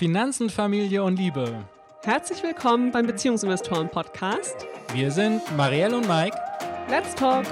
Finanzen, Familie und Liebe. Herzlich willkommen beim Beziehungsinvestoren Podcast. Wir sind Marielle und Mike. Let's talk.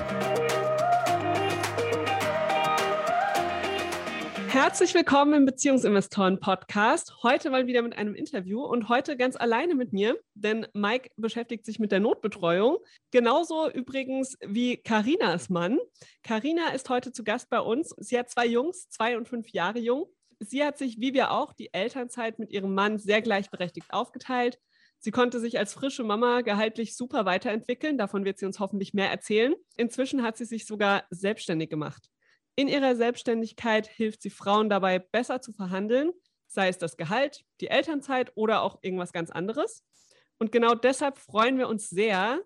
Herzlich willkommen im Beziehungsinvestoren Podcast. Heute mal wieder mit einem Interview und heute ganz alleine mit mir, denn Mike beschäftigt sich mit der Notbetreuung. Genauso übrigens wie Karinas Mann. Karina ist heute zu Gast bei uns. Sie hat zwei Jungs, zwei und fünf Jahre jung. Sie hat sich, wie wir auch, die Elternzeit mit ihrem Mann sehr gleichberechtigt aufgeteilt. Sie konnte sich als frische Mama gehaltlich super weiterentwickeln. Davon wird sie uns hoffentlich mehr erzählen. Inzwischen hat sie sich sogar selbstständig gemacht. In ihrer Selbstständigkeit hilft sie Frauen dabei, besser zu verhandeln, sei es das Gehalt, die Elternzeit oder auch irgendwas ganz anderes. Und genau deshalb freuen wir uns sehr,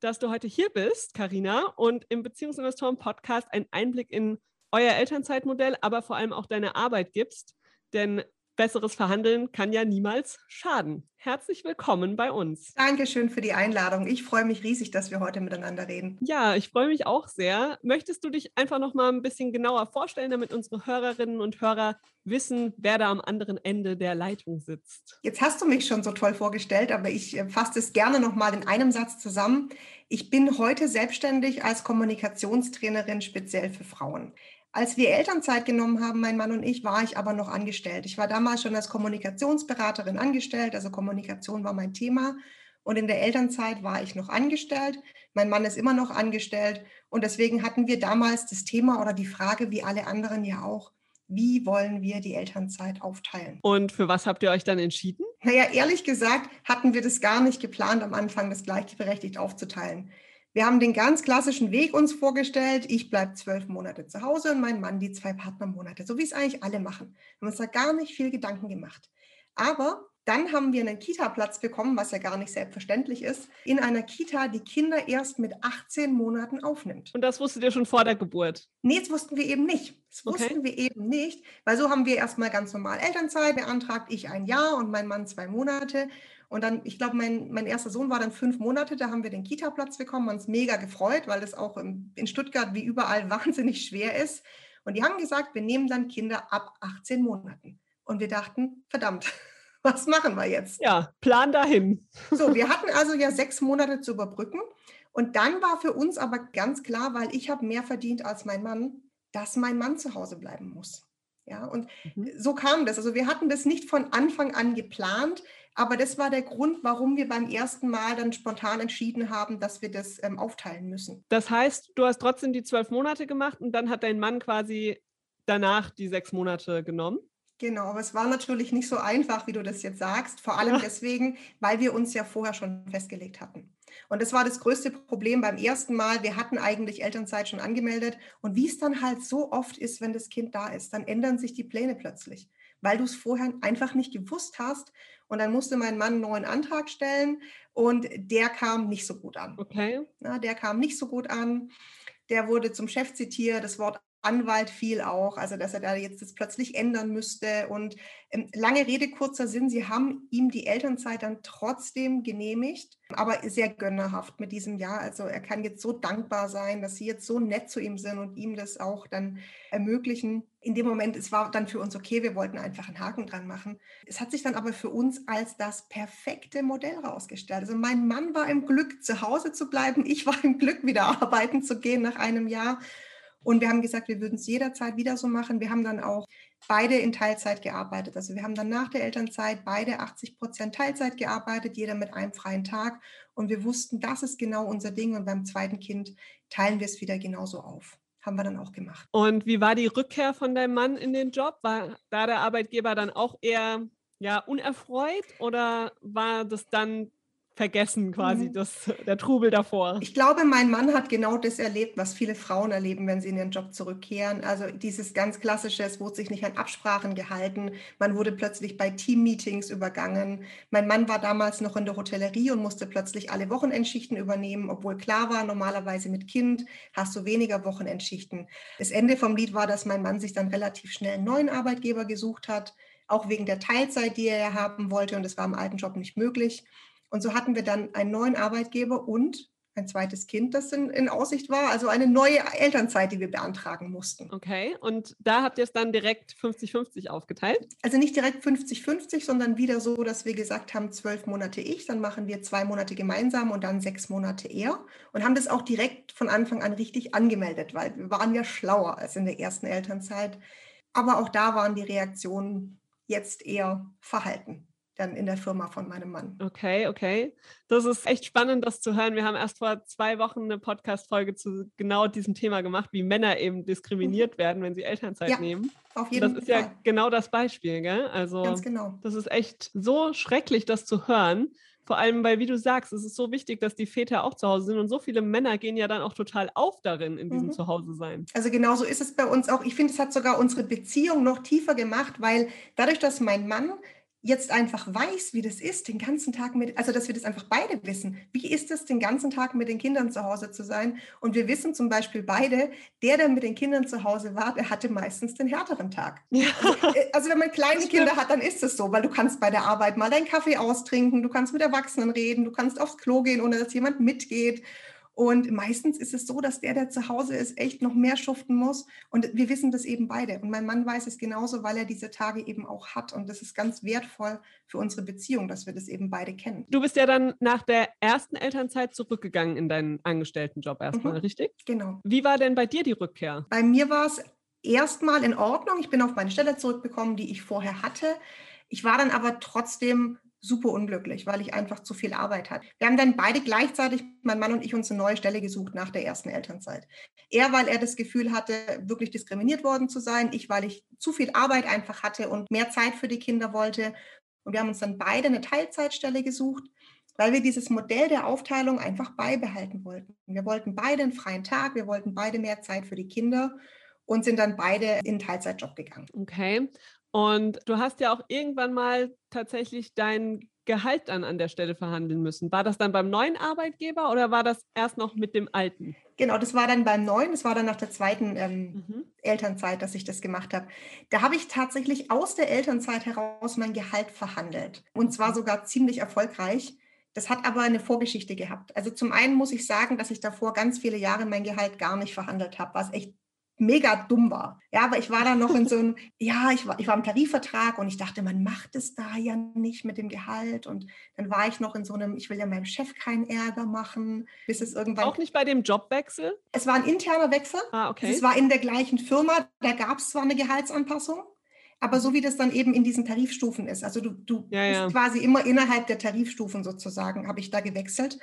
dass du heute hier bist, Karina, und im Beziehungsinvestoren Podcast einen Einblick in euer Elternzeitmodell, aber vor allem auch deine Arbeit gibst. Denn besseres Verhandeln kann ja niemals schaden. Herzlich willkommen bei uns. Dankeschön für die Einladung. Ich freue mich riesig, dass wir heute miteinander reden. Ja, ich freue mich auch sehr. Möchtest du dich einfach noch mal ein bisschen genauer vorstellen, damit unsere Hörerinnen und Hörer wissen, wer da am anderen Ende der Leitung sitzt? Jetzt hast du mich schon so toll vorgestellt, aber ich äh, fasse es gerne noch mal in einem Satz zusammen. Ich bin heute selbstständig als Kommunikationstrainerin speziell für Frauen. Als wir Elternzeit genommen haben, mein Mann und ich, war ich aber noch angestellt. Ich war damals schon als Kommunikationsberaterin angestellt, also Kommunikation war mein Thema. Und in der Elternzeit war ich noch angestellt. Mein Mann ist immer noch angestellt. Und deswegen hatten wir damals das Thema oder die Frage, wie alle anderen ja auch, wie wollen wir die Elternzeit aufteilen? Und für was habt ihr euch dann entschieden? Naja, ehrlich gesagt hatten wir das gar nicht geplant, am Anfang das gleichberechtigt aufzuteilen. Wir haben den ganz klassischen Weg uns vorgestellt. Ich bleibe zwölf Monate zu Hause und mein Mann die zwei Partnermonate, so wie es eigentlich alle machen. Wir haben uns da gar nicht viel Gedanken gemacht. Aber dann haben wir einen Kita-Platz bekommen, was ja gar nicht selbstverständlich ist, in einer Kita, die Kinder erst mit 18 Monaten aufnimmt. Und das wusstet ihr schon vor der Geburt? Nee, das wussten wir eben nicht. Das wussten okay. wir eben nicht, weil so haben wir erstmal ganz normal Elternzeit beantragt, ich ein Jahr und mein Mann zwei Monate. Und dann, ich glaube, mein, mein erster Sohn war dann fünf Monate, da haben wir den Kita-Platz bekommen, uns mega gefreut, weil das auch in, in Stuttgart wie überall wahnsinnig schwer ist. Und die haben gesagt, wir nehmen dann Kinder ab 18 Monaten. Und wir dachten, verdammt, was machen wir jetzt? Ja, Plan dahin. So, wir hatten also ja sechs Monate zu überbrücken. Und dann war für uns aber ganz klar, weil ich habe mehr verdient als mein Mann, dass mein Mann zu Hause bleiben muss. Ja, und mhm. so kam das. Also wir hatten das nicht von Anfang an geplant, aber das war der Grund, warum wir beim ersten Mal dann spontan entschieden haben, dass wir das ähm, aufteilen müssen. Das heißt, du hast trotzdem die zwölf Monate gemacht und dann hat dein Mann quasi danach die sechs Monate genommen? Genau, aber es war natürlich nicht so einfach, wie du das jetzt sagst, vor allem ja. deswegen, weil wir uns ja vorher schon festgelegt hatten. Und das war das größte Problem beim ersten Mal. Wir hatten eigentlich Elternzeit schon angemeldet. Und wie es dann halt so oft ist, wenn das Kind da ist, dann ändern sich die Pläne plötzlich, weil du es vorher einfach nicht gewusst hast. Und dann musste mein Mann einen neuen Antrag stellen und der kam nicht so gut an. Okay. Na, der kam nicht so gut an. Der wurde zum Chef zitiert. Das Wort Anwalt fiel auch, also dass er da jetzt das plötzlich ändern müsste. Und ähm, lange Rede, kurzer Sinn, sie haben ihm die Elternzeit dann trotzdem genehmigt, aber sehr gönnerhaft mit diesem Jahr. Also er kann jetzt so dankbar sein, dass sie jetzt so nett zu ihm sind und ihm das auch dann ermöglichen. In dem Moment, es war dann für uns okay, wir wollten einfach einen Haken dran machen. Es hat sich dann aber für uns als das perfekte Modell herausgestellt. Also mein Mann war im Glück, zu Hause zu bleiben. Ich war im Glück, wieder arbeiten zu gehen nach einem Jahr. Und wir haben gesagt, wir würden es jederzeit wieder so machen. Wir haben dann auch beide in Teilzeit gearbeitet. Also wir haben dann nach der Elternzeit beide 80 Prozent Teilzeit gearbeitet, jeder mit einem freien Tag. Und wir wussten, das ist genau unser Ding. Und beim zweiten Kind teilen wir es wieder genauso auf. Haben wir dann auch gemacht. Und wie war die Rückkehr von deinem Mann in den Job? War da der Arbeitgeber dann auch eher ja, unerfreut oder war das dann vergessen quasi, mhm. das, der Trubel davor. Ich glaube, mein Mann hat genau das erlebt, was viele Frauen erleben, wenn sie in ihren Job zurückkehren. Also dieses ganz klassische, es wurde sich nicht an Absprachen gehalten, man wurde plötzlich bei Teammeetings übergangen. Mein Mann war damals noch in der Hotellerie und musste plötzlich alle Wochenendschichten übernehmen, obwohl klar war, normalerweise mit Kind hast du weniger Wochenendschichten. Das Ende vom Lied war, dass mein Mann sich dann relativ schnell einen neuen Arbeitgeber gesucht hat, auch wegen der Teilzeit, die er haben wollte und das war im alten Job nicht möglich. Und so hatten wir dann einen neuen Arbeitgeber und ein zweites Kind, das in, in, Aussicht war. Also eine neue Elternzeit, die wir beantragen mussten. Okay, und da habt ihr es dann direkt 50-50 aufgeteilt? Also nicht direkt 50-50, sondern wieder so, dass wir gesagt haben, zwölf Monate ich, dann machen wir zwei Monate gemeinsam und dann sechs Monate er. Und haben das auch direkt von Anfang an richtig angemeldet, weil wir waren ja schlauer als in der ersten Elternzeit. Aber auch da waren die Reaktionen jetzt eher verhalten dann in der Firma von meinem Mann. Okay, okay. Das ist echt spannend, das zu hören. Wir haben erst vor zwei Wochen eine Podcast-Folge zu genau diesem Thema gemacht, wie Männer eben diskriminiert mhm. werden, wenn sie Elternzeit ja, nehmen. Auf jeden das ist Fall. ja genau das Beispiel, gell? Also Ganz genau. das ist echt so schrecklich, das zu hören. Vor allem, weil, wie du sagst, es ist so wichtig, dass die Väter auch zu Hause sind und so viele Männer gehen ja dann auch total auf darin, in diesem mhm. Zuhause sein. Also genauso ist es bei uns auch. Ich finde, es hat sogar unsere Beziehung noch tiefer gemacht, weil dadurch, dass mein Mann jetzt einfach weiß, wie das ist, den ganzen Tag mit, also dass wir das einfach beide wissen. Wie ist es, den ganzen Tag mit den Kindern zu Hause zu sein? Und wir wissen zum Beispiel beide, der, der mit den Kindern zu Hause war, der hatte meistens den härteren Tag. Ja. Also, äh, also, wenn man kleine Kinder hat, dann ist es so, weil du kannst bei der Arbeit mal deinen Kaffee austrinken, du kannst mit Erwachsenen reden, du kannst aufs Klo gehen, ohne dass jemand mitgeht. Und meistens ist es so, dass der, der zu Hause ist, echt noch mehr schuften muss. Und wir wissen das eben beide. Und mein Mann weiß es genauso, weil er diese Tage eben auch hat. Und das ist ganz wertvoll für unsere Beziehung, dass wir das eben beide kennen. Du bist ja dann nach der ersten Elternzeit zurückgegangen in deinen Angestelltenjob erstmal, mhm, richtig? Genau. Wie war denn bei dir die Rückkehr? Bei mir war es erstmal in Ordnung. Ich bin auf meine Stelle zurückgekommen, die ich vorher hatte. Ich war dann aber trotzdem super unglücklich, weil ich einfach zu viel Arbeit hatte. Wir haben dann beide gleichzeitig, mein Mann und ich, uns eine neue Stelle gesucht nach der ersten Elternzeit. Er, weil er das Gefühl hatte, wirklich diskriminiert worden zu sein. Ich, weil ich zu viel Arbeit einfach hatte und mehr Zeit für die Kinder wollte. Und wir haben uns dann beide eine Teilzeitstelle gesucht, weil wir dieses Modell der Aufteilung einfach beibehalten wollten. Wir wollten beide einen freien Tag, wir wollten beide mehr Zeit für die Kinder und sind dann beide in Teilzeitjob gegangen. Okay. Und du hast ja auch irgendwann mal tatsächlich dein Gehalt dann an der Stelle verhandeln müssen. War das dann beim neuen Arbeitgeber oder war das erst noch mit dem alten? Genau, das war dann beim neuen, das war dann nach der zweiten ähm, mhm. Elternzeit, dass ich das gemacht habe. Da habe ich tatsächlich aus der Elternzeit heraus mein Gehalt verhandelt und zwar sogar ziemlich erfolgreich. Das hat aber eine Vorgeschichte gehabt. Also zum einen muss ich sagen, dass ich davor ganz viele Jahre mein Gehalt gar nicht verhandelt habe, was echt mega dumm war. Ja, aber ich war dann noch in so einem, ja, ich war, ich war im Tarifvertrag und ich dachte, man macht es da ja nicht mit dem Gehalt. Und dann war ich noch in so einem, ich will ja meinem Chef keinen Ärger machen, bis es irgendwann. Auch nicht bei dem Jobwechsel? Es war ein interner Wechsel. Ah, okay. Es war in der gleichen Firma, da gab es zwar eine Gehaltsanpassung. Aber so wie das dann eben in diesen Tarifstufen ist, also du, du ja, ja. bist quasi immer innerhalb der Tarifstufen sozusagen, habe ich da gewechselt.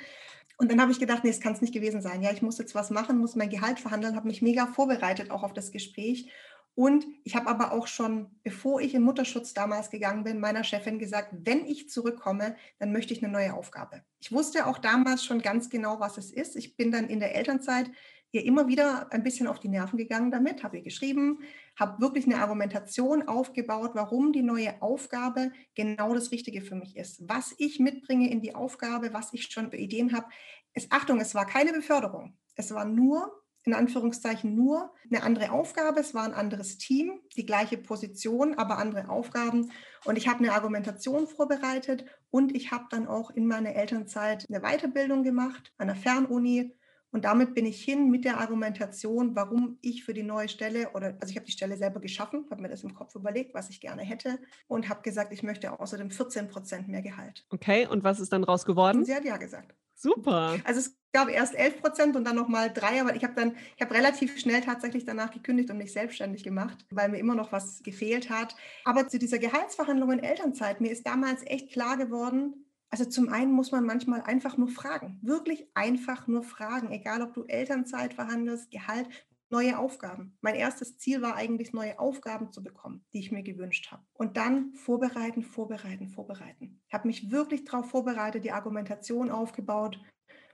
Und dann habe ich gedacht, nee, das kann es nicht gewesen sein. Ja, ich muss jetzt was machen, muss mein Gehalt verhandeln, habe mich mega vorbereitet auch auf das Gespräch. Und ich habe aber auch schon, bevor ich in Mutterschutz damals gegangen bin, meiner Chefin gesagt, wenn ich zurückkomme, dann möchte ich eine neue Aufgabe. Ich wusste auch damals schon ganz genau, was es ist. Ich bin dann in der Elternzeit ihr immer wieder ein bisschen auf die Nerven gegangen damit, habe ihr geschrieben, habe wirklich eine Argumentation aufgebaut, warum die neue Aufgabe genau das Richtige für mich ist. Was ich mitbringe in die Aufgabe, was ich schon für Ideen habe. Es, Achtung, es war keine Beförderung. Es war nur, in Anführungszeichen, nur eine andere Aufgabe. Es war ein anderes Team, die gleiche Position, aber andere Aufgaben. Und ich habe eine Argumentation vorbereitet und ich habe dann auch in meiner Elternzeit eine Weiterbildung gemacht an der Fernuni und damit bin ich hin mit der Argumentation, warum ich für die neue Stelle oder also ich habe die Stelle selber geschaffen, habe mir das im Kopf überlegt, was ich gerne hätte und habe gesagt, ich möchte außerdem 14 Prozent mehr Gehalt. Okay, und was ist dann raus geworden? Und sie hat ja gesagt. Super. Also es gab erst 11 Prozent und dann nochmal drei, aber ich habe dann, ich habe relativ schnell tatsächlich danach gekündigt und mich selbstständig gemacht, weil mir immer noch was gefehlt hat. Aber zu dieser Gehaltsverhandlung in Elternzeit, mir ist damals echt klar geworden, also zum einen muss man manchmal einfach nur fragen, wirklich einfach nur fragen, egal ob du Elternzeit verhandelst, Gehalt, neue Aufgaben. Mein erstes Ziel war eigentlich, neue Aufgaben zu bekommen, die ich mir gewünscht habe. Und dann vorbereiten, vorbereiten, vorbereiten. Ich habe mich wirklich darauf vorbereitet, die Argumentation aufgebaut.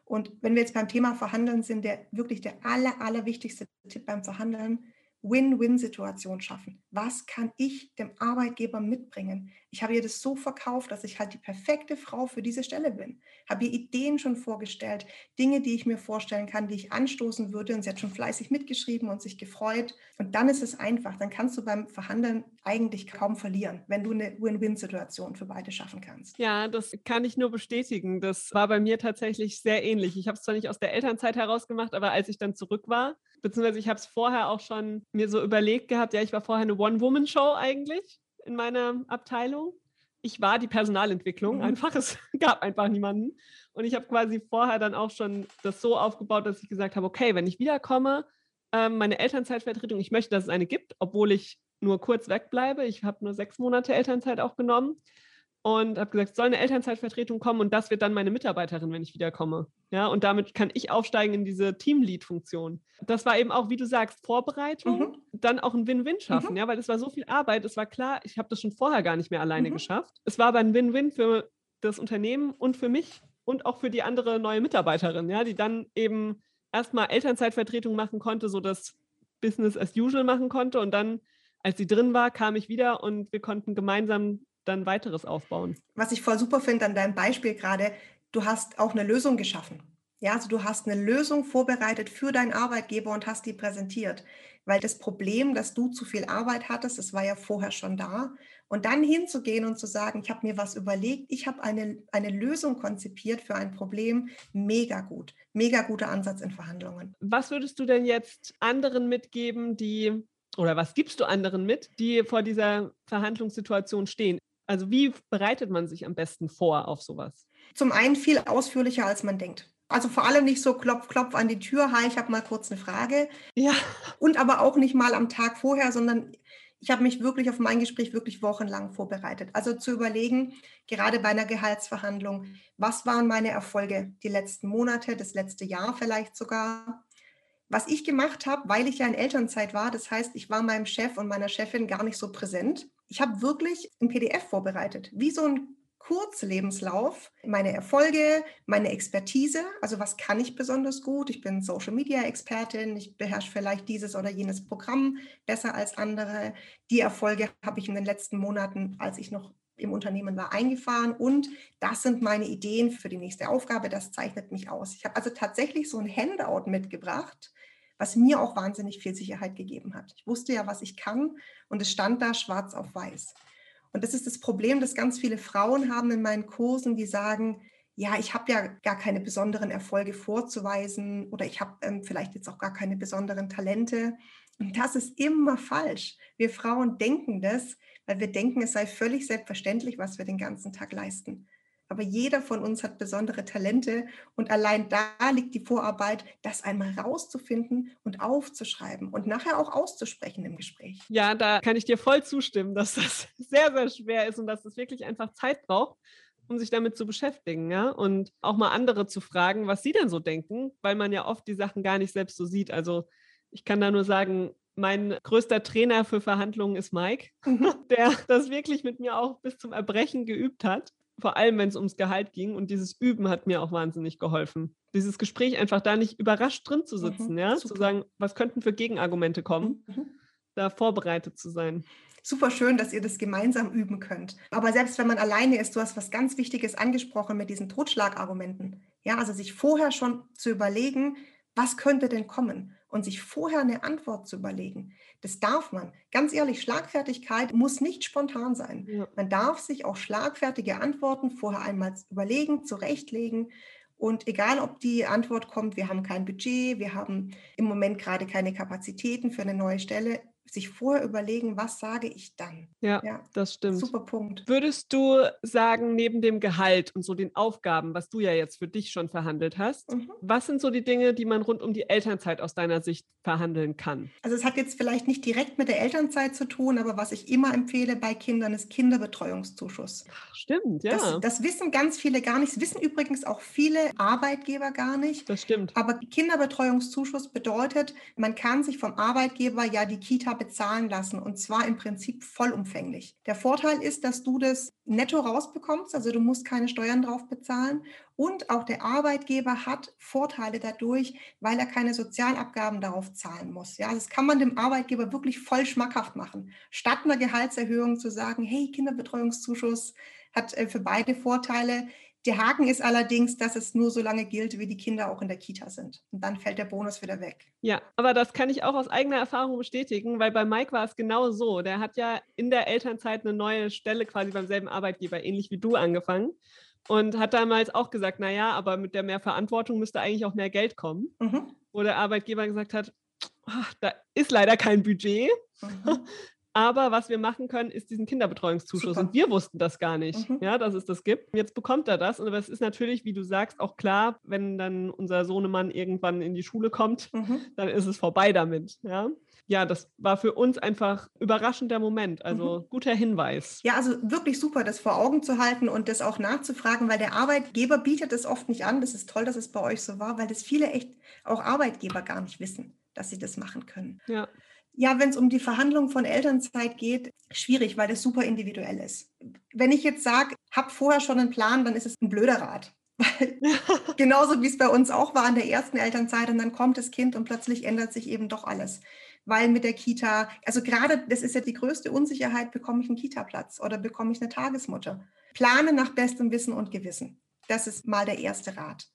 Und wenn wir jetzt beim Thema Verhandeln sind, der wirklich der aller, allerwichtigste Tipp beim Verhandeln, Win-Win-Situation schaffen. Was kann ich dem Arbeitgeber mitbringen? Ich habe ihr das so verkauft, dass ich halt die perfekte Frau für diese Stelle bin. Habe ihr Ideen schon vorgestellt, Dinge, die ich mir vorstellen kann, die ich anstoßen würde. Und sie hat schon fleißig mitgeschrieben und sich gefreut. Und dann ist es einfach. Dann kannst du beim Verhandeln eigentlich kaum verlieren, wenn du eine Win-Win-Situation für beide schaffen kannst. Ja, das kann ich nur bestätigen. Das war bei mir tatsächlich sehr ähnlich. Ich habe es zwar nicht aus der Elternzeit heraus gemacht, aber als ich dann zurück war, beziehungsweise ich habe es vorher auch schon mir so überlegt gehabt, ja, ich war vorher eine One-Woman-Show eigentlich in meiner Abteilung. Ich war die Personalentwicklung mhm. einfach. Es gab einfach niemanden. Und ich habe quasi vorher dann auch schon das so aufgebaut, dass ich gesagt habe, okay, wenn ich wiederkomme, ähm, meine Elternzeitvertretung, ich möchte, dass es eine gibt, obwohl ich nur kurz wegbleibe. Ich habe nur sechs Monate Elternzeit auch genommen und habe gesagt, soll eine Elternzeitvertretung kommen und das wird dann meine Mitarbeiterin, wenn ich wiederkomme. Ja, und damit kann ich aufsteigen in diese Teamlead-Funktion. Das war eben auch, wie du sagst, Vorbereitung, mhm. dann auch ein Win-Win schaffen, mhm. ja, weil es war so viel Arbeit, es war klar, ich habe das schon vorher gar nicht mehr alleine mhm. geschafft. Es war aber ein Win-Win für das Unternehmen und für mich und auch für die andere neue Mitarbeiterin, ja, die dann eben erstmal Elternzeitvertretung machen konnte, so das Business as usual machen konnte und dann als sie drin war, kam ich wieder und wir konnten gemeinsam dann weiteres aufbauen. Was ich voll super finde an deinem Beispiel gerade, du hast auch eine Lösung geschaffen. Ja, also du hast eine Lösung vorbereitet für deinen Arbeitgeber und hast die präsentiert. Weil das Problem, dass du zu viel Arbeit hattest, das war ja vorher schon da. Und dann hinzugehen und zu sagen, ich habe mir was überlegt, ich habe eine, eine Lösung konzipiert für ein Problem, mega gut. Mega guter Ansatz in Verhandlungen. Was würdest du denn jetzt anderen mitgeben, die, oder was gibst du anderen mit, die vor dieser Verhandlungssituation stehen? Also wie bereitet man sich am besten vor auf sowas? Zum einen viel ausführlicher, als man denkt. Also vor allem nicht so klopf, klopf an die Tür, hi, ich habe mal kurz eine Frage. Ja. Und aber auch nicht mal am Tag vorher, sondern ich habe mich wirklich auf mein Gespräch wirklich wochenlang vorbereitet. Also zu überlegen, gerade bei einer Gehaltsverhandlung, was waren meine Erfolge die letzten Monate, das letzte Jahr vielleicht sogar? Was ich gemacht habe, weil ich ja in Elternzeit war, das heißt, ich war meinem Chef und meiner Chefin gar nicht so präsent ich habe wirklich ein PDF vorbereitet, wie so ein Kurzlebenslauf, meine Erfolge, meine Expertise, also was kann ich besonders gut? Ich bin Social Media Expertin, ich beherrsche vielleicht dieses oder jenes Programm besser als andere. Die Erfolge habe ich in den letzten Monaten, als ich noch im Unternehmen war, eingefahren und das sind meine Ideen für die nächste Aufgabe, das zeichnet mich aus. Ich habe also tatsächlich so ein Handout mitgebracht, was mir auch wahnsinnig viel Sicherheit gegeben hat. Ich wusste ja, was ich kann und es stand da schwarz auf weiß. Und das ist das Problem, das ganz viele Frauen haben in meinen Kursen, die sagen, ja, ich habe ja gar keine besonderen Erfolge vorzuweisen oder ich habe ähm, vielleicht jetzt auch gar keine besonderen Talente. Und das ist immer falsch. Wir Frauen denken das, weil wir denken, es sei völlig selbstverständlich, was wir den ganzen Tag leisten. Aber jeder von uns hat besondere Talente und allein da liegt die Vorarbeit, das einmal rauszufinden und aufzuschreiben und nachher auch auszusprechen im Gespräch. Ja, da kann ich dir voll zustimmen, dass das sehr, sehr schwer ist und dass es wirklich einfach Zeit braucht um sich damit zu beschäftigen, ja, und auch mal andere zu fragen, was sie denn so denken, weil man ja oft die Sachen gar nicht selbst so sieht. Also ich kann da nur sagen, mein größter Trainer für Verhandlungen ist Mike, mhm. der das wirklich mit mir auch bis zum Erbrechen geübt hat vor allem wenn es ums Gehalt ging. Und dieses Üben hat mir auch wahnsinnig geholfen. Dieses Gespräch einfach da nicht überrascht drin zu sitzen, mhm, ja, super. zu sagen, was könnten für Gegenargumente kommen, mhm. da vorbereitet zu sein. Super schön, dass ihr das gemeinsam üben könnt. Aber selbst wenn man alleine ist, du hast was ganz Wichtiges angesprochen mit diesen Totschlagargumenten. Ja, also sich vorher schon zu überlegen, was könnte denn kommen? Und sich vorher eine Antwort zu überlegen. Das darf man. Ganz ehrlich, Schlagfertigkeit muss nicht spontan sein. Ja. Man darf sich auch schlagfertige Antworten vorher einmal überlegen, zurechtlegen. Und egal, ob die Antwort kommt, wir haben kein Budget, wir haben im Moment gerade keine Kapazitäten für eine neue Stelle, sich vorher überlegen, was sage ich dann. Ja, ja, das stimmt. Super Punkt. Würdest du sagen, neben dem Gehalt und so den Aufgaben, was du ja jetzt für dich schon verhandelt hast, mhm. was sind so die Dinge, die man rund um die Elternzeit aus deiner Sicht verhandeln kann? Also es hat jetzt vielleicht nicht direkt mit der Elternzeit zu tun, aber was ich immer empfehle bei Kindern ist Kinderbetreuungszuschuss. Ach, stimmt, ja. Das, das wissen ganz viele gar nicht. Das wissen übrigens auch viele Arbeitgeber gar nicht. Das stimmt. Aber Kinderbetreuungszuschuss bedeutet, man kann sich vom Arbeitgeber ja die Kita Kita bezahlen lassen und zwar im Prinzip vollumfänglich. Der Vorteil ist, dass du das netto rausbekommst, also du musst keine Steuern drauf bezahlen und auch der Arbeitgeber hat Vorteile dadurch, weil er keine Sozialabgaben darauf zahlen muss. Ja, das kann man dem Arbeitgeber wirklich voll schmackhaft machen. Statt einer Gehaltserhöhung zu sagen, hey, Kinderbetreuungszuschuss hat äh, für beide Vorteile. Der Haken ist allerdings, dass es nur so lange gilt, wie die Kinder auch in der Kita sind. Und dann fällt der Bonus wieder weg. Ja, aber das kann ich auch aus eigener Erfahrung bestätigen, weil bei Mike war es genau so. Der hat ja in der Elternzeit eine neue Stelle quasi beim selben Arbeitgeber, ähnlich wie du, angefangen. Und hat damals auch gesagt, naja, aber mit der mehr Verantwortung müsste eigentlich auch mehr Geld kommen. Mhm. Wo der Arbeitgeber gesagt hat, ach, da ist leider kein Budget. Mhm. Aber was wir machen können, ist diesen Kinderbetreuungszuschuss. Super. Und wir wussten das gar nicht, mhm. ja, dass es das gibt. Jetzt bekommt er das. Und es ist natürlich, wie du sagst, auch klar, wenn dann unser Sohnemann irgendwann in die Schule kommt, mhm. dann ist es vorbei damit. Ja? ja, das war für uns einfach überraschender Moment. Also mhm. guter Hinweis. Ja, also wirklich super, das vor Augen zu halten und das auch nachzufragen, weil der Arbeitgeber bietet es oft nicht an. Das ist toll, dass es bei euch so war, weil das viele echt auch Arbeitgeber gar nicht wissen, dass sie das machen können. Ja. Ja, wenn es um die Verhandlung von Elternzeit geht, schwierig, weil das super individuell ist. Wenn ich jetzt sage, hab vorher schon einen Plan, dann ist es ein blöder Rat. genauso wie es bei uns auch war in der ersten Elternzeit und dann kommt das Kind und plötzlich ändert sich eben doch alles. Weil mit der Kita, also gerade das ist ja die größte Unsicherheit, bekomme ich einen Kita-Platz oder bekomme ich eine Tagesmutter? Plane nach bestem Wissen und Gewissen. Das ist mal der erste Rat.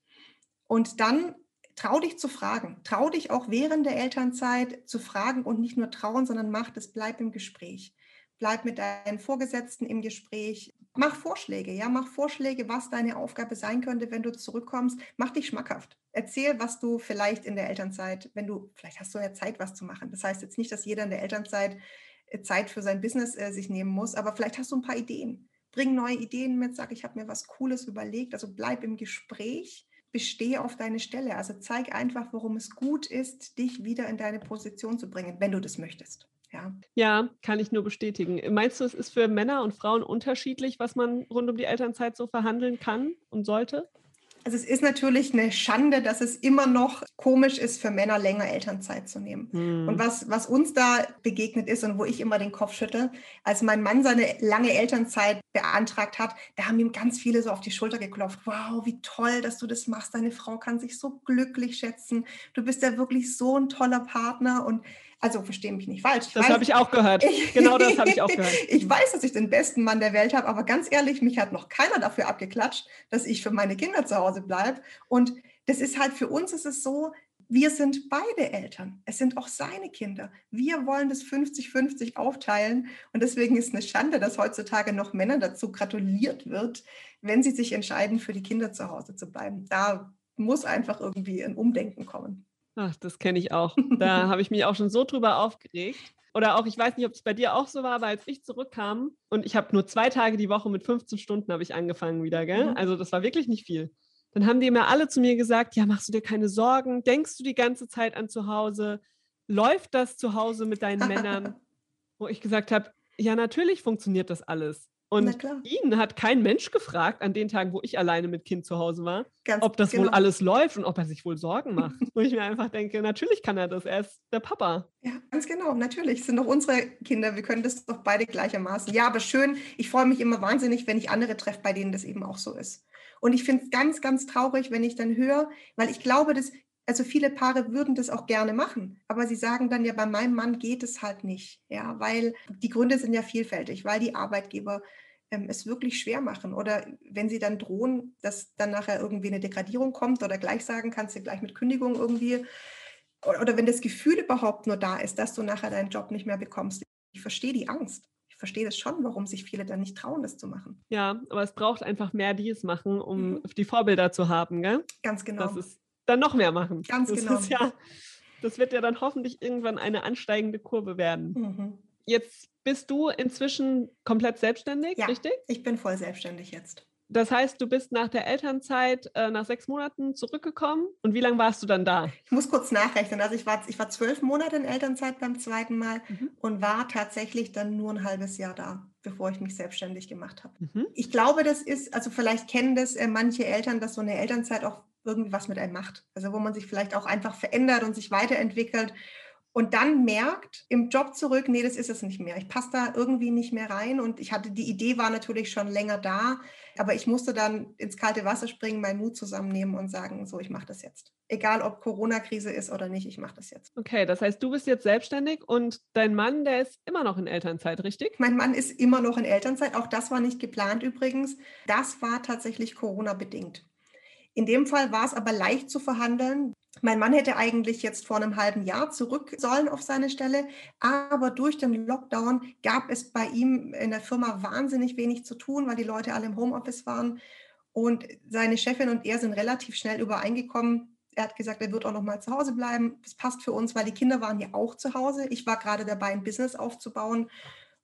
Und dann trau dich zu fragen. Trau dich auch während der Elternzeit zu fragen und nicht nur trauen, sondern mach das, bleib im Gespräch. Bleib mit deinen Vorgesetzten im Gespräch. Mach Vorschläge, ja, mach Vorschläge, was deine Aufgabe sein könnte, wenn du zurückkommst. Mach dich schmackhaft. Erzähl, was du vielleicht in der Elternzeit, wenn du, vielleicht hast du ja Zeit, was zu machen. Das heißt jetzt nicht, dass jeder in der Elternzeit äh, Zeit für sein Business äh, sich nehmen muss, aber vielleicht hast du ein paar Ideen. Bring neue Ideen mit, sag, ich habe mir was Cooles überlegt. Also bleib im Gespräch bestehe auf deine Stelle. Also zeig einfach, warum es gut ist, dich wieder in deine Position zu bringen, wenn du das möchtest. Ja. ja, kann ich nur bestätigen. Meinst du, es ist für Männer und Frauen unterschiedlich, was man rund um die Elternzeit so verhandeln kann und sollte? Also es ist natürlich eine Schande, dass es immer noch komisch ist, für Männer länger Elternzeit zu nehmen. Hm. Und was, was uns da begegnet ist und wo ich immer den Kopf schüttel, als mein Mann seine lange Elternzeit beantragt hat, da haben ihm ganz viele so auf die Schulter geklopft. Wow, wie toll, dass du das machst. Deine Frau kann sich so glücklich schätzen. Du bist ja wirklich so ein toller Partner. Und also verstehe mich nicht falsch. Ich das habe ich auch gehört. Ich, genau das habe ich auch gehört. ich weiß, dass ich den besten Mann der Welt habe, aber ganz ehrlich, mich hat noch keiner dafür abgeklatscht, dass ich für meine Kinder zu Hause bleibe. Und das ist halt für uns ist es so, wir sind beide Eltern. Es sind auch seine Kinder. Wir wollen das 50-50 aufteilen. Und deswegen ist es eine Schande, dass heutzutage noch Männern dazu gratuliert wird, wenn sie sich entscheiden, für die Kinder zu Hause zu bleiben. Da muss einfach irgendwie ein Umdenken kommen. Ach, das kenne ich auch. Da habe ich mich auch schon so drüber aufgeregt. Oder auch, ich weiß nicht, ob es bei dir auch so war, aber als ich zurückkam und ich habe nur zwei Tage die Woche mit 15 Stunden habe ich angefangen wieder, gell? Mhm. Also das war wirklich nicht viel. Dann haben die immer alle zu mir gesagt, ja, machst du dir keine Sorgen? Denkst du die ganze Zeit an zu Hause? Läuft das zu Hause mit deinen Männern? Wo ich gesagt habe, ja, natürlich funktioniert das alles. Und ihn hat kein Mensch gefragt, an den Tagen, wo ich alleine mit Kind zu Hause war, Ganz ob das genau. wohl alles läuft und ob er sich wohl Sorgen macht. wo ich mir einfach denke, natürlich kann er das, er ist der Papa. Ja, ganz genau, natürlich. Es sind doch unsere Kinder, wir können das doch beide gleichermaßen. Ja, aber schön, ich freue mich immer wahnsinnig, wenn ich andere treffe, bei denen das eben auch so ist. Und ich finde es ganz, ganz traurig, wenn ich dann höre, weil ich glaube, dass also viele Paare würden das auch gerne machen, aber sie sagen dann ja, bei meinem Mann geht es halt nicht, ja, weil die Gründe sind ja vielfältig, weil die Arbeitgeber ähm, es wirklich schwer machen oder wenn sie dann drohen, dass dann nachher irgendwie eine Degradierung kommt oder gleich sagen, kannst du gleich mit Kündigung irgendwie oder, oder wenn das Gefühl überhaupt nur da ist, dass du nachher deinen Job nicht mehr bekommst. Ich verstehe die Angst. Ich verstehe das schon, warum sich viele dann nicht trauen, das zu machen. Ja, aber es braucht einfach mehr, die es machen, um mhm. die Vorbilder zu haben, gell? Ganz genau. Das ist dann noch mehr machen. Ganz das genau. Ja, das wird ja dann hoffentlich irgendwann eine ansteigende Kurve werden. Mhm. Jetzt bist du inzwischen komplett selbstständig, ja, richtig? Ich bin voll selbstständig jetzt. Das heißt, du bist nach der Elternzeit äh, nach sechs Monaten zurückgekommen. Und wie lange warst du dann da? Ich muss kurz nachrechnen. Also ich war, ich war zwölf Monate in Elternzeit beim zweiten Mal mhm. und war tatsächlich dann nur ein halbes Jahr da, bevor ich mich selbstständig gemacht habe. Mhm. Ich glaube, das ist, also vielleicht kennen das äh, manche Eltern, dass so eine Elternzeit auch irgendwie was mit einem macht. Also wo man sich vielleicht auch einfach verändert und sich weiterentwickelt. Und dann merkt im Job zurück, nee, das ist es nicht mehr. Ich passe da irgendwie nicht mehr rein und ich hatte die Idee war natürlich schon länger da, aber ich musste dann ins kalte Wasser springen, meinen Mut zusammennehmen und sagen, so, ich mache das jetzt. Egal, ob Corona-Krise ist oder nicht, ich mache das jetzt. Okay, das heißt, du bist jetzt selbstständig und dein Mann, der ist immer noch in Elternzeit, richtig? Mein Mann ist immer noch in Elternzeit. Auch das war nicht geplant übrigens. Das war tatsächlich Corona-bedingt. In dem Fall war es aber leicht zu verhandeln. Mein Mann hätte eigentlich jetzt vor einem halben Jahr zurück sollen auf seine Stelle, aber durch den Lockdown gab es bei ihm in der Firma wahnsinnig wenig zu tun, weil die Leute alle im Homeoffice waren. Und seine Chefin und er sind relativ schnell übereingekommen. Er hat gesagt, er wird auch noch mal zu Hause bleiben. Das passt für uns, weil die Kinder waren ja auch zu Hause. Ich war gerade dabei, ein Business aufzubauen.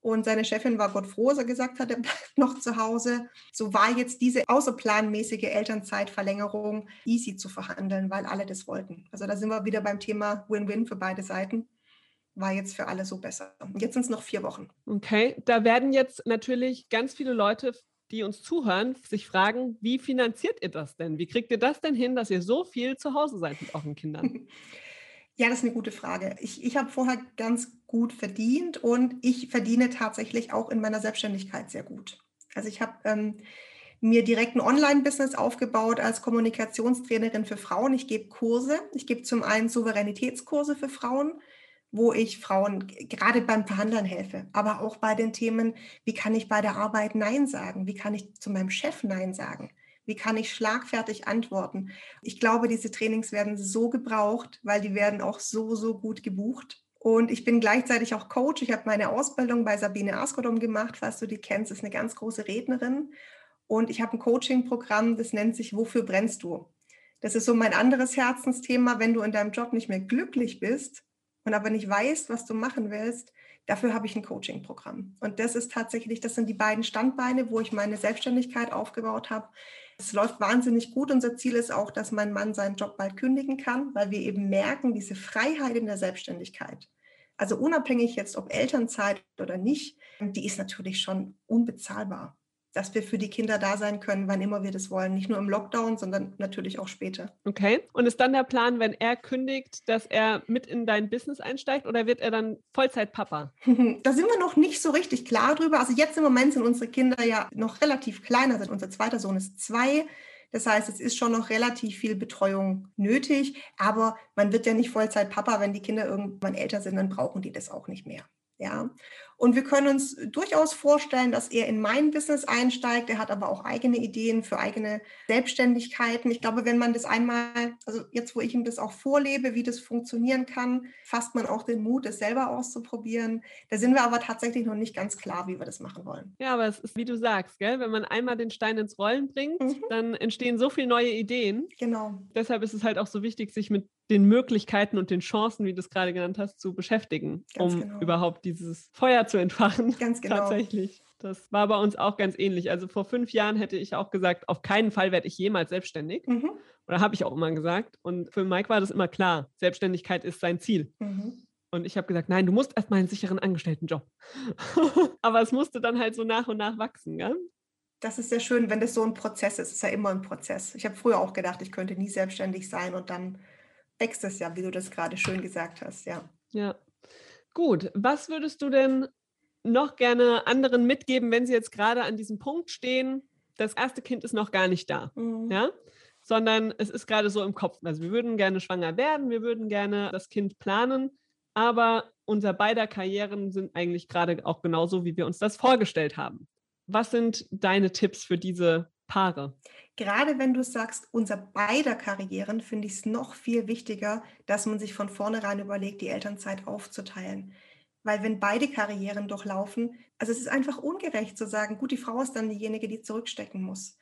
Und seine Chefin war Gott froh, dass er gesagt hat, er bleibt noch zu Hause. So war jetzt diese außerplanmäßige Elternzeitverlängerung easy zu verhandeln, weil alle das wollten. Also da sind wir wieder beim Thema Win-Win für beide Seiten. War jetzt für alle so besser. Jetzt sind es noch vier Wochen. Okay, da werden jetzt natürlich ganz viele Leute, die uns zuhören, sich fragen, wie finanziert ihr das denn? Wie kriegt ihr das denn hin, dass ihr so viel zu Hause seid mit euren Kindern? Ja, das ist eine gute Frage. Ich, ich habe vorher ganz gut verdient und ich verdiene tatsächlich auch in meiner Selbstständigkeit sehr gut. Also ich habe ähm, mir direkt ein Online-Business aufgebaut als Kommunikationstrainerin für Frauen. Ich gebe Kurse. Ich gebe zum einen Souveränitätskurse für Frauen, wo ich Frauen gerade beim Verhandeln helfe, aber auch bei den Themen, wie kann ich bei der Arbeit Nein sagen? Wie kann ich zu meinem Chef Nein sagen? Wie kann ich schlagfertig antworten? Ich glaube, diese Trainings werden so gebraucht, weil die werden auch so, so gut gebucht. Und ich bin gleichzeitig auch Coach. Ich habe meine Ausbildung bei Sabine Askodom gemacht, falls du die kennst, ist eine ganz große Rednerin. Und ich habe ein Coaching-Programm, das nennt sich Wofür brennst du? Das ist so mein anderes Herzensthema, wenn du in deinem Job nicht mehr glücklich bist und aber nicht weißt, was du machen willst, Dafür habe ich ein Coaching-Programm. Und das ist tatsächlich, das sind die beiden Standbeine, wo ich meine Selbstständigkeit aufgebaut habe. Es läuft wahnsinnig gut. Unser Ziel ist auch, dass mein Mann seinen Job bald kündigen kann, weil wir eben merken, diese Freiheit in der Selbstständigkeit. Also unabhängig jetzt, ob Elternzeit oder nicht, die ist natürlich schon unbezahlbar dass wir für die Kinder da sein können, wann immer wir das wollen. Nicht nur im Lockdown, sondern natürlich auch später. Okay. Und ist dann der Plan, wenn er kündigt, dass er mit in dein Business einsteigt oder wird er dann Vollzeitpapa? da sind wir noch nicht so richtig klar drüber. Also jetzt im Moment sind unsere Kinder ja noch relativ klein. Also unser zweiter Sohn ist zwei. Das heißt, es ist schon noch relativ viel Betreuung nötig. Aber man wird ja nicht Vollzeitpapa, wenn die Kinder irgendwann älter sind, dann brauchen die das auch nicht mehr. Ja. Und wir können uns durchaus vorstellen, dass er in mein Business einsteigt. Er hat aber auch eigene Ideen für eigene Selbstständigkeiten. Ich glaube, wenn man das einmal, also jetzt, wo ich ihm das auch vorlebe, wie das funktionieren kann, fasst man auch den Mut, es selber auszuprobieren. Da sind wir aber tatsächlich noch nicht ganz klar, wie wir das machen wollen. Ja, aber es ist, wie du sagst, gell? wenn man einmal den Stein ins Rollen bringt, mhm. dann entstehen so viele neue Ideen. Genau. Deshalb ist es halt auch so wichtig, sich mit den Möglichkeiten und den Chancen, wie du es gerade genannt hast, zu beschäftigen, Ganz um genau. überhaupt dieses Feuer zu entfachen. Ganz genau. Tatsächlich. Das war bei uns auch ganz ähnlich. Also vor fünf Jahren hätte ich auch gesagt, auf keinen Fall werde ich jemals selbstständig. Mhm. Oder habe ich auch immer gesagt. Und für Mike war das immer klar. Selbstständigkeit ist sein Ziel. Mhm. Und ich habe gesagt, nein, du musst erstmal einen sicheren Angestelltenjob. Aber es musste dann halt so nach und nach wachsen, gell? Das ist sehr schön, wenn das so ein Prozess ist. Es ist ja immer ein Prozess. Ich habe früher auch gedacht, ich könnte nie selbstständig sein und dann wächst es ja, wie du das gerade schön gesagt hast, ja. Ja. Gut, was würdest du denn noch gerne anderen mitgeben, wenn sie jetzt gerade an diesem Punkt stehen, das erste Kind ist noch gar nicht da, mhm. ja? Sondern es ist gerade so im Kopf. Also wir würden gerne schwanger werden, wir würden gerne das Kind planen, aber unser beider Karrieren sind eigentlich gerade auch genauso, wie wir uns das vorgestellt haben. Was sind deine Tipps für diese Paare? Gerade wenn du sagst, unser beider Karrieren, finde ich es noch viel wichtiger, dass man sich von vornherein überlegt, die Elternzeit aufzuteilen. Weil wenn beide Karrieren durchlaufen, also es ist einfach ungerecht zu sagen, gut, die Frau ist dann diejenige, die zurückstecken muss.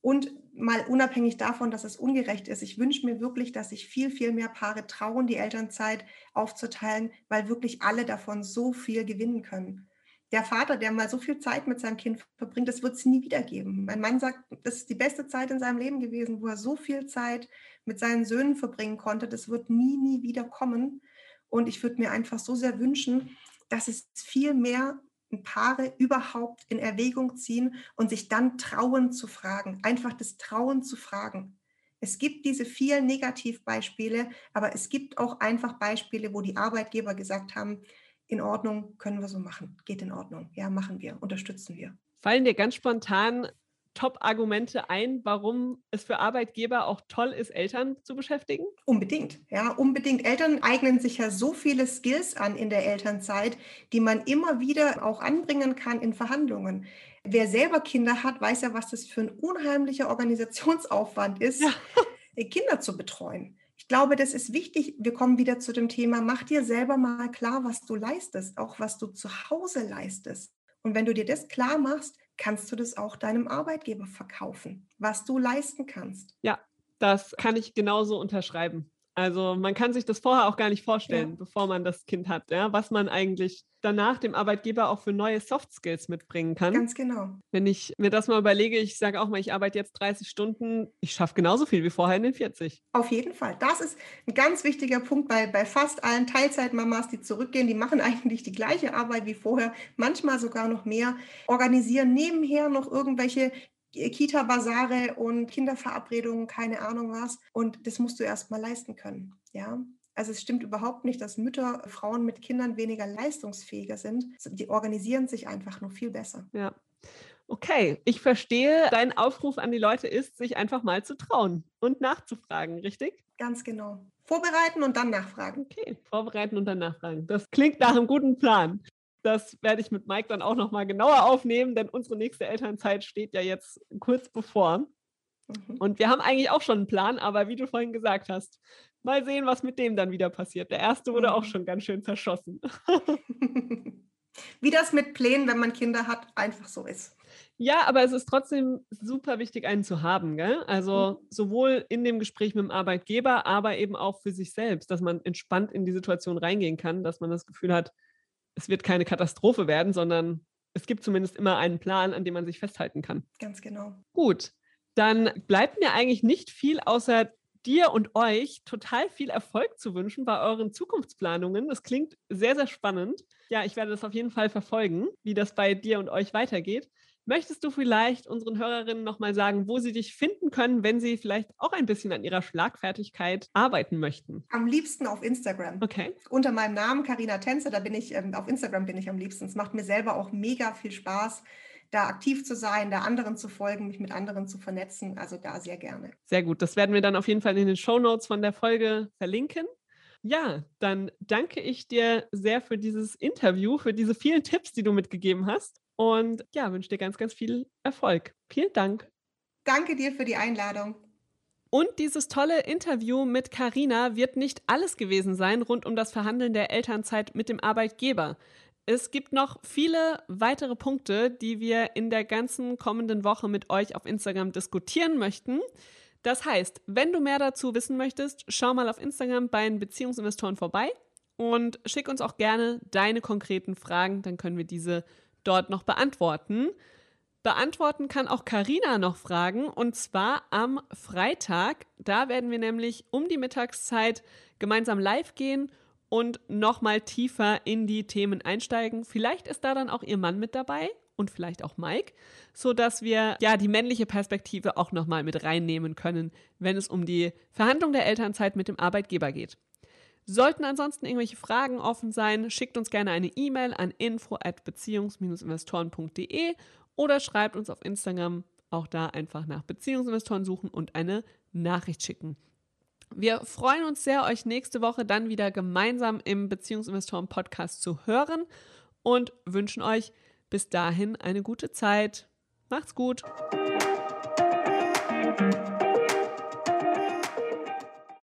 Und mal unabhängig davon, dass es ungerecht ist, ich wünsche mir wirklich, dass sich viel, viel mehr Paare trauen, die Elternzeit aufzuteilen, weil wirklich alle davon so viel gewinnen können der Vater, der mal so viel Zeit mit seinem Kind verbringt, das wird es nie wieder geben. Mein Mann sagt, das ist die beste Zeit in seinem Leben gewesen, wo er so viel Zeit mit seinen Söhnen verbringen konnte. Das wird nie, nie wieder kommen. Und ich würde mir einfach so sehr wünschen, dass es viel mehr Paare überhaupt in Erwägung ziehen und sich dann trauen zu fragen. Einfach das Trauen zu fragen. Es gibt diese vielen Negativbeispiele, aber es gibt auch einfach Beispiele, wo die Arbeitgeber gesagt haben, in Ordnung, können wir so machen, geht in Ordnung, ja, machen wir, unterstützen wir. Fallen dir ganz spontan Top-Argumente ein, warum es für Arbeitgeber auch toll ist, Eltern zu beschäftigen? Unbedingt, ja, unbedingt. Eltern eignen sich ja so viele Skills an in der Elternzeit, die man immer wieder auch anbringen kann in Verhandlungen. Wer selber Kinder hat, weiß ja, was das für ein unheimlicher Organisationsaufwand ist, ja. Kinder zu betreuen. Ich glaube, das ist wichtig. Wir kommen wieder zu dem Thema, mach dir selber mal klar, was du leistest, auch was du zu Hause leistest. Und wenn du dir das klar machst, kannst du das auch deinem Arbeitgeber verkaufen, was du leisten kannst. Ja, das kann ich genauso unterschreiben. Also man kann sich das vorher auch gar nicht vorstellen, ja. bevor man das Kind hat, ja, was man eigentlich danach dem Arbeitgeber auch für neue Soft Skills mitbringen kann. Ganz genau. Wenn ich mir das mal überlege, ich sage auch mal, ich arbeite jetzt 30 Stunden, ich schaffe genauso viel wie vorher in den 40. Auf jeden Fall. Das ist ein ganz wichtiger Punkt bei, bei fast allen Teilzeitmamas, die zurückgehen. Die machen eigentlich die gleiche Arbeit wie vorher, manchmal sogar noch mehr, organisieren nebenher noch irgendwelche Kita-Basare und Kinderverabredungen, keine Ahnung was. Und das musst du erst mal leisten können. Ja. Also es stimmt überhaupt nicht, dass Mütter, Frauen mit Kindern weniger leistungsfähiger sind. Die organisieren sich einfach nur viel besser. Ja. Okay, ich verstehe, dein Aufruf an die Leute ist, sich einfach mal zu trauen und nachzufragen, richtig? Ganz genau. Vorbereiten und dann nachfragen. Okay, vorbereiten und dann nachfragen. Das klingt nach einem guten Plan. Das werde ich mit Mike dann auch nochmal genauer aufnehmen, denn unsere nächste Elternzeit steht ja jetzt kurz bevor. Mhm. Und wir haben eigentlich auch schon einen Plan, aber wie du vorhin gesagt hast, mal sehen, was mit dem dann wieder passiert. Der erste wurde mhm. auch schon ganz schön zerschossen. wie das mit Plänen, wenn man Kinder hat, einfach so ist. Ja, aber es ist trotzdem super wichtig, einen zu haben. Gell? Also mhm. sowohl in dem Gespräch mit dem Arbeitgeber, aber eben auch für sich selbst, dass man entspannt in die Situation reingehen kann, dass man das Gefühl hat, es wird keine Katastrophe werden, sondern es gibt zumindest immer einen Plan, an dem man sich festhalten kann. Ganz genau. Gut, dann bleibt mir eigentlich nicht viel außer dir und euch total viel Erfolg zu wünschen bei euren Zukunftsplanungen. Das klingt sehr, sehr spannend. Ja, ich werde das auf jeden Fall verfolgen, wie das bei dir und euch weitergeht. Möchtest du vielleicht unseren Hörerinnen nochmal sagen, wo sie dich finden können, wenn sie vielleicht auch ein bisschen an ihrer Schlagfertigkeit arbeiten möchten? Am liebsten auf Instagram. Okay. Unter meinem Namen Karina Tänze, da bin ich, ähm, auf Instagram bin ich am liebsten. Es macht mir selber auch mega viel Spaß, da aktiv zu sein, da anderen zu folgen, mich mit anderen zu vernetzen. Also da sehr gerne. Sehr gut. Das werden wir dann auf jeden Fall in den Show Notes von der Folge verlinken. Ja, dann danke ich dir sehr für dieses Interview, für diese vielen Tipps, die du mitgegeben hast. Und ja, wünsche dir ganz, ganz viel Erfolg. Vielen Dank. Danke dir für die Einladung. Und dieses tolle Interview mit Karina wird nicht alles gewesen sein rund um das Verhandeln der Elternzeit mit dem Arbeitgeber. Es gibt noch viele weitere Punkte, die wir in der ganzen kommenden Woche mit euch auf Instagram diskutieren möchten. Das heißt, wenn du mehr dazu wissen möchtest, schau mal auf Instagram bei den Beziehungsinvestoren vorbei und schick uns auch gerne deine konkreten Fragen, dann können wir diese dort noch beantworten. Beantworten kann auch Karina noch Fragen und zwar am Freitag. Da werden wir nämlich um die Mittagszeit gemeinsam live gehen und nochmal tiefer in die Themen einsteigen. Vielleicht ist da dann auch ihr Mann mit dabei und vielleicht auch Mike, so dass wir ja die männliche Perspektive auch nochmal mit reinnehmen können, wenn es um die Verhandlung der Elternzeit mit dem Arbeitgeber geht. Sollten ansonsten irgendwelche Fragen offen sein, schickt uns gerne eine E-Mail an info@beziehungs-investoren.de oder schreibt uns auf Instagram auch da einfach nach Beziehungsinvestoren suchen und eine Nachricht schicken. Wir freuen uns sehr, euch nächste Woche dann wieder gemeinsam im Beziehungsinvestoren Podcast zu hören und wünschen euch bis dahin eine gute Zeit. Macht's gut.